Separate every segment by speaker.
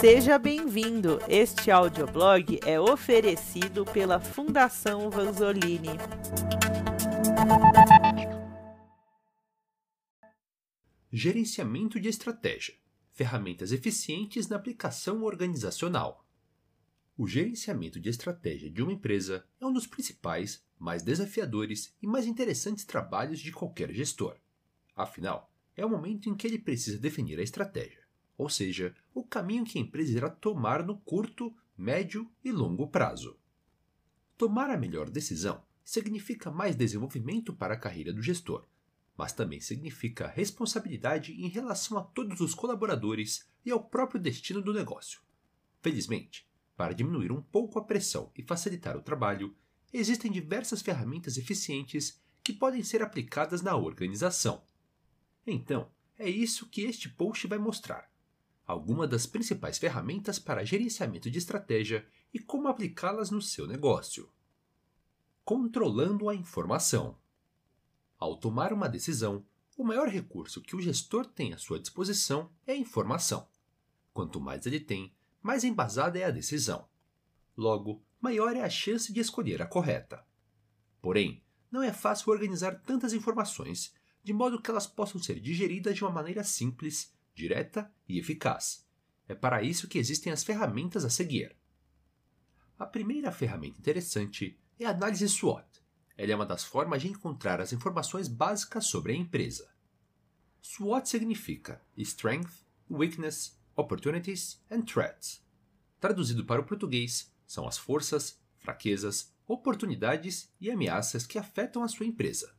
Speaker 1: Seja bem-vindo! Este audioblog é oferecido pela Fundação Vanzolini.
Speaker 2: Gerenciamento de estratégia ferramentas eficientes na aplicação organizacional. O gerenciamento de estratégia de uma empresa é um dos principais, mais desafiadores e mais interessantes trabalhos de qualquer gestor. Afinal, é o momento em que ele precisa definir a estratégia, ou seja, o caminho que a empresa irá tomar no curto, médio e longo prazo. Tomar a melhor decisão significa mais desenvolvimento para a carreira do gestor, mas também significa responsabilidade em relação a todos os colaboradores e ao próprio destino do negócio. Felizmente, para diminuir um pouco a pressão e facilitar o trabalho, existem diversas ferramentas eficientes que podem ser aplicadas na organização. Então, é isso que este post vai mostrar. Algumas das principais ferramentas para gerenciamento de estratégia e como aplicá-las no seu negócio. Controlando a informação. Ao tomar uma decisão, o maior recurso que o gestor tem à sua disposição é a informação. Quanto mais ele tem, mais embasada é a decisão. Logo, maior é a chance de escolher a correta. Porém, não é fácil organizar tantas informações de modo que elas possam ser digeridas de uma maneira simples, direta e eficaz. É para isso que existem as ferramentas a seguir. A primeira ferramenta interessante é a análise SWOT, ela é uma das formas de encontrar as informações básicas sobre a empresa. SWOT significa Strength, Weakness, Opportunities and Threats. Traduzido para o português, são as forças, fraquezas, oportunidades e ameaças que afetam a sua empresa.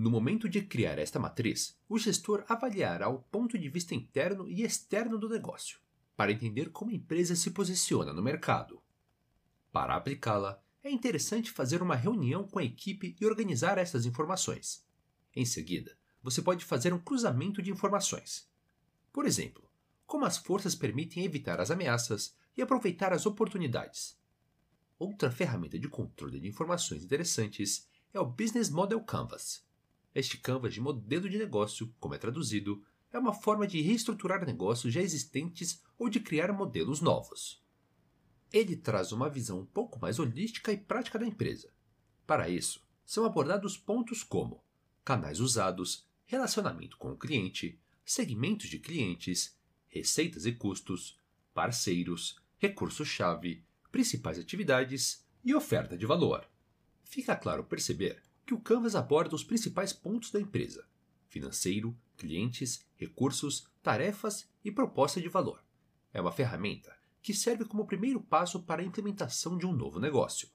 Speaker 2: No momento de criar esta matriz, o gestor avaliará o ponto de vista interno e externo do negócio, para entender como a empresa se posiciona no mercado. Para aplicá-la, é interessante fazer uma reunião com a equipe e organizar essas informações. Em seguida, você pode fazer um cruzamento de informações. Por exemplo, como as forças permitem evitar as ameaças e aproveitar as oportunidades. Outra ferramenta de controle de informações interessantes é o Business Model Canvas. Este canvas de modelo de negócio, como é traduzido, é uma forma de reestruturar negócios já existentes ou de criar modelos novos. Ele traz uma visão um pouco mais holística e prática da empresa. Para isso, são abordados pontos como canais usados, relacionamento com o cliente, segmentos de clientes, receitas e custos, parceiros, recursos-chave, principais atividades e oferta de valor. Fica claro perceber que o Canvas aborda os principais pontos da empresa: financeiro, clientes, recursos, tarefas e proposta de valor. É uma ferramenta que serve como primeiro passo para a implementação de um novo negócio.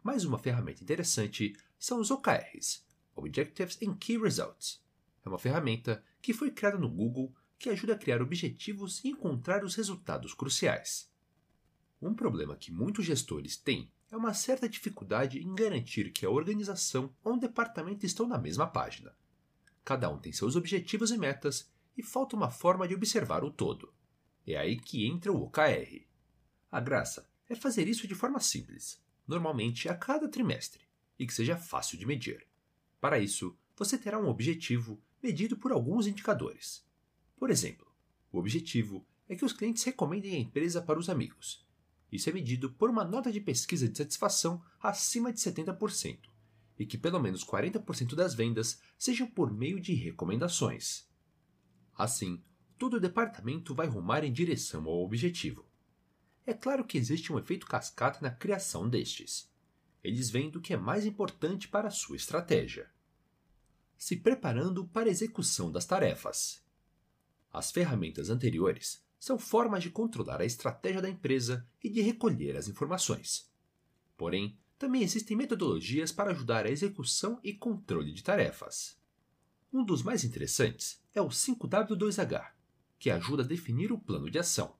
Speaker 2: Mais uma ferramenta interessante são os OKRs Objectives and Key Results. É uma ferramenta que foi criada no Google que ajuda a criar objetivos e encontrar os resultados cruciais. Um problema que muitos gestores têm é uma certa dificuldade em garantir que a organização ou um departamento estão na mesma página. Cada um tem seus objetivos e metas e falta uma forma de observar o todo. É aí que entra o OKR. A graça é fazer isso de forma simples, normalmente a cada trimestre, e que seja fácil de medir. Para isso, você terá um objetivo medido por alguns indicadores. Por exemplo, o objetivo é que os clientes recomendem a empresa para os amigos. Isso é medido por uma nota de pesquisa de satisfação acima de 70% e que pelo menos 40% das vendas sejam por meio de recomendações. Assim, todo o departamento vai rumar em direção ao objetivo. É claro que existe um efeito cascata na criação destes. Eles vêm do que é mais importante para a sua estratégia. Se preparando para a execução das tarefas. As ferramentas anteriores são formas de controlar a estratégia da empresa e de recolher as informações. Porém, também existem metodologias para ajudar a execução e controle de tarefas. Um dos mais interessantes é o 5W2H, que ajuda a definir o plano de ação.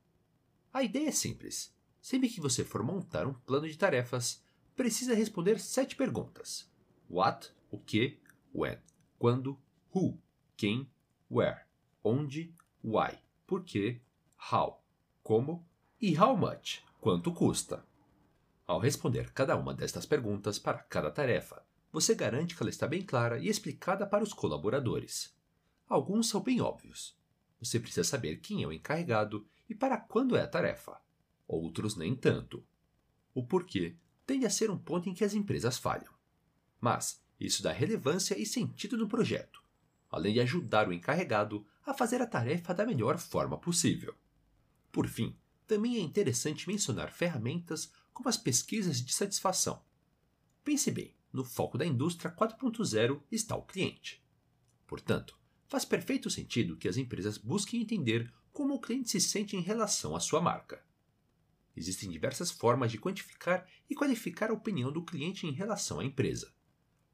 Speaker 2: A ideia é simples. Sempre que você for montar um plano de tarefas, precisa responder sete perguntas: What, o que, when, quando, who, quem, where, onde, why, por quê, how, como e how much, quanto custa. Ao responder cada uma destas perguntas para cada tarefa, você garante que ela está bem clara e explicada para os colaboradores. Alguns são bem óbvios, você precisa saber quem é o encarregado e para quando é a tarefa. Outros nem tanto. O porquê tende a ser um ponto em que as empresas falham. Mas isso dá relevância e sentido no projeto, além de ajudar o encarregado a fazer a tarefa da melhor forma possível. Por fim, também é interessante mencionar ferramentas como as pesquisas de satisfação. Pense bem, no foco da indústria 4.0 está o cliente. Portanto, faz perfeito sentido que as empresas busquem entender como o cliente se sente em relação à sua marca. Existem diversas formas de quantificar e qualificar a opinião do cliente em relação à empresa.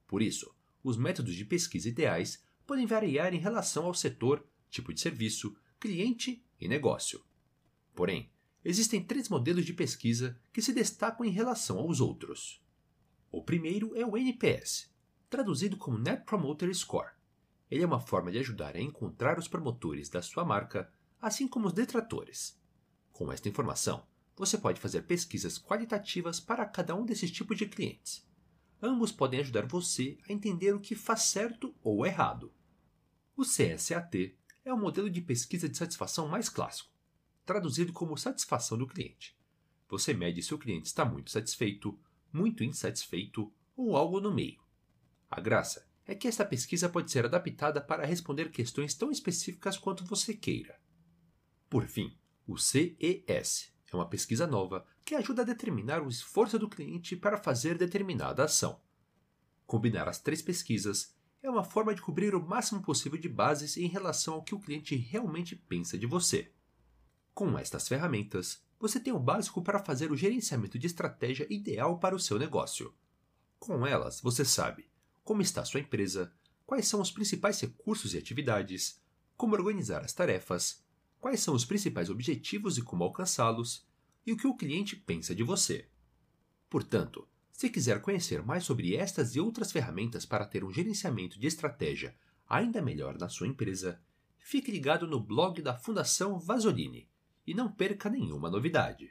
Speaker 2: Por isso, os métodos de pesquisa ideais podem variar em relação ao setor, tipo de serviço, cliente e negócio. Porém, existem três modelos de pesquisa que se destacam em relação aos outros. O primeiro é o NPS, traduzido como Net Promoter Score. Ele é uma forma de ajudar a encontrar os promotores da sua marca, assim como os detratores. Com esta informação, você pode fazer pesquisas qualitativas para cada um desses tipos de clientes. Ambos podem ajudar você a entender o que faz certo ou errado. O CSAT é o modelo de pesquisa de satisfação mais clássico, traduzido como satisfação do cliente. Você mede se o cliente está muito satisfeito, muito insatisfeito ou algo no meio. A graça é que esta pesquisa pode ser adaptada para responder questões tão específicas quanto você queira. Por fim, o CES é uma pesquisa nova que ajuda a determinar o esforço do cliente para fazer determinada ação. Combinar as três pesquisas é uma forma de cobrir o máximo possível de bases em relação ao que o cliente realmente pensa de você. Com estas ferramentas, você tem o básico para fazer o gerenciamento de estratégia ideal para o seu negócio. Com elas, você sabe como está sua empresa, quais são os principais recursos e atividades, como organizar as tarefas, quais são os principais objetivos e como alcançá-los, e o que o cliente pensa de você. Portanto, se quiser conhecer mais sobre estas e outras ferramentas para ter um gerenciamento de estratégia ainda melhor na sua empresa, fique ligado no blog da Fundação Vasolini e não perca nenhuma novidade.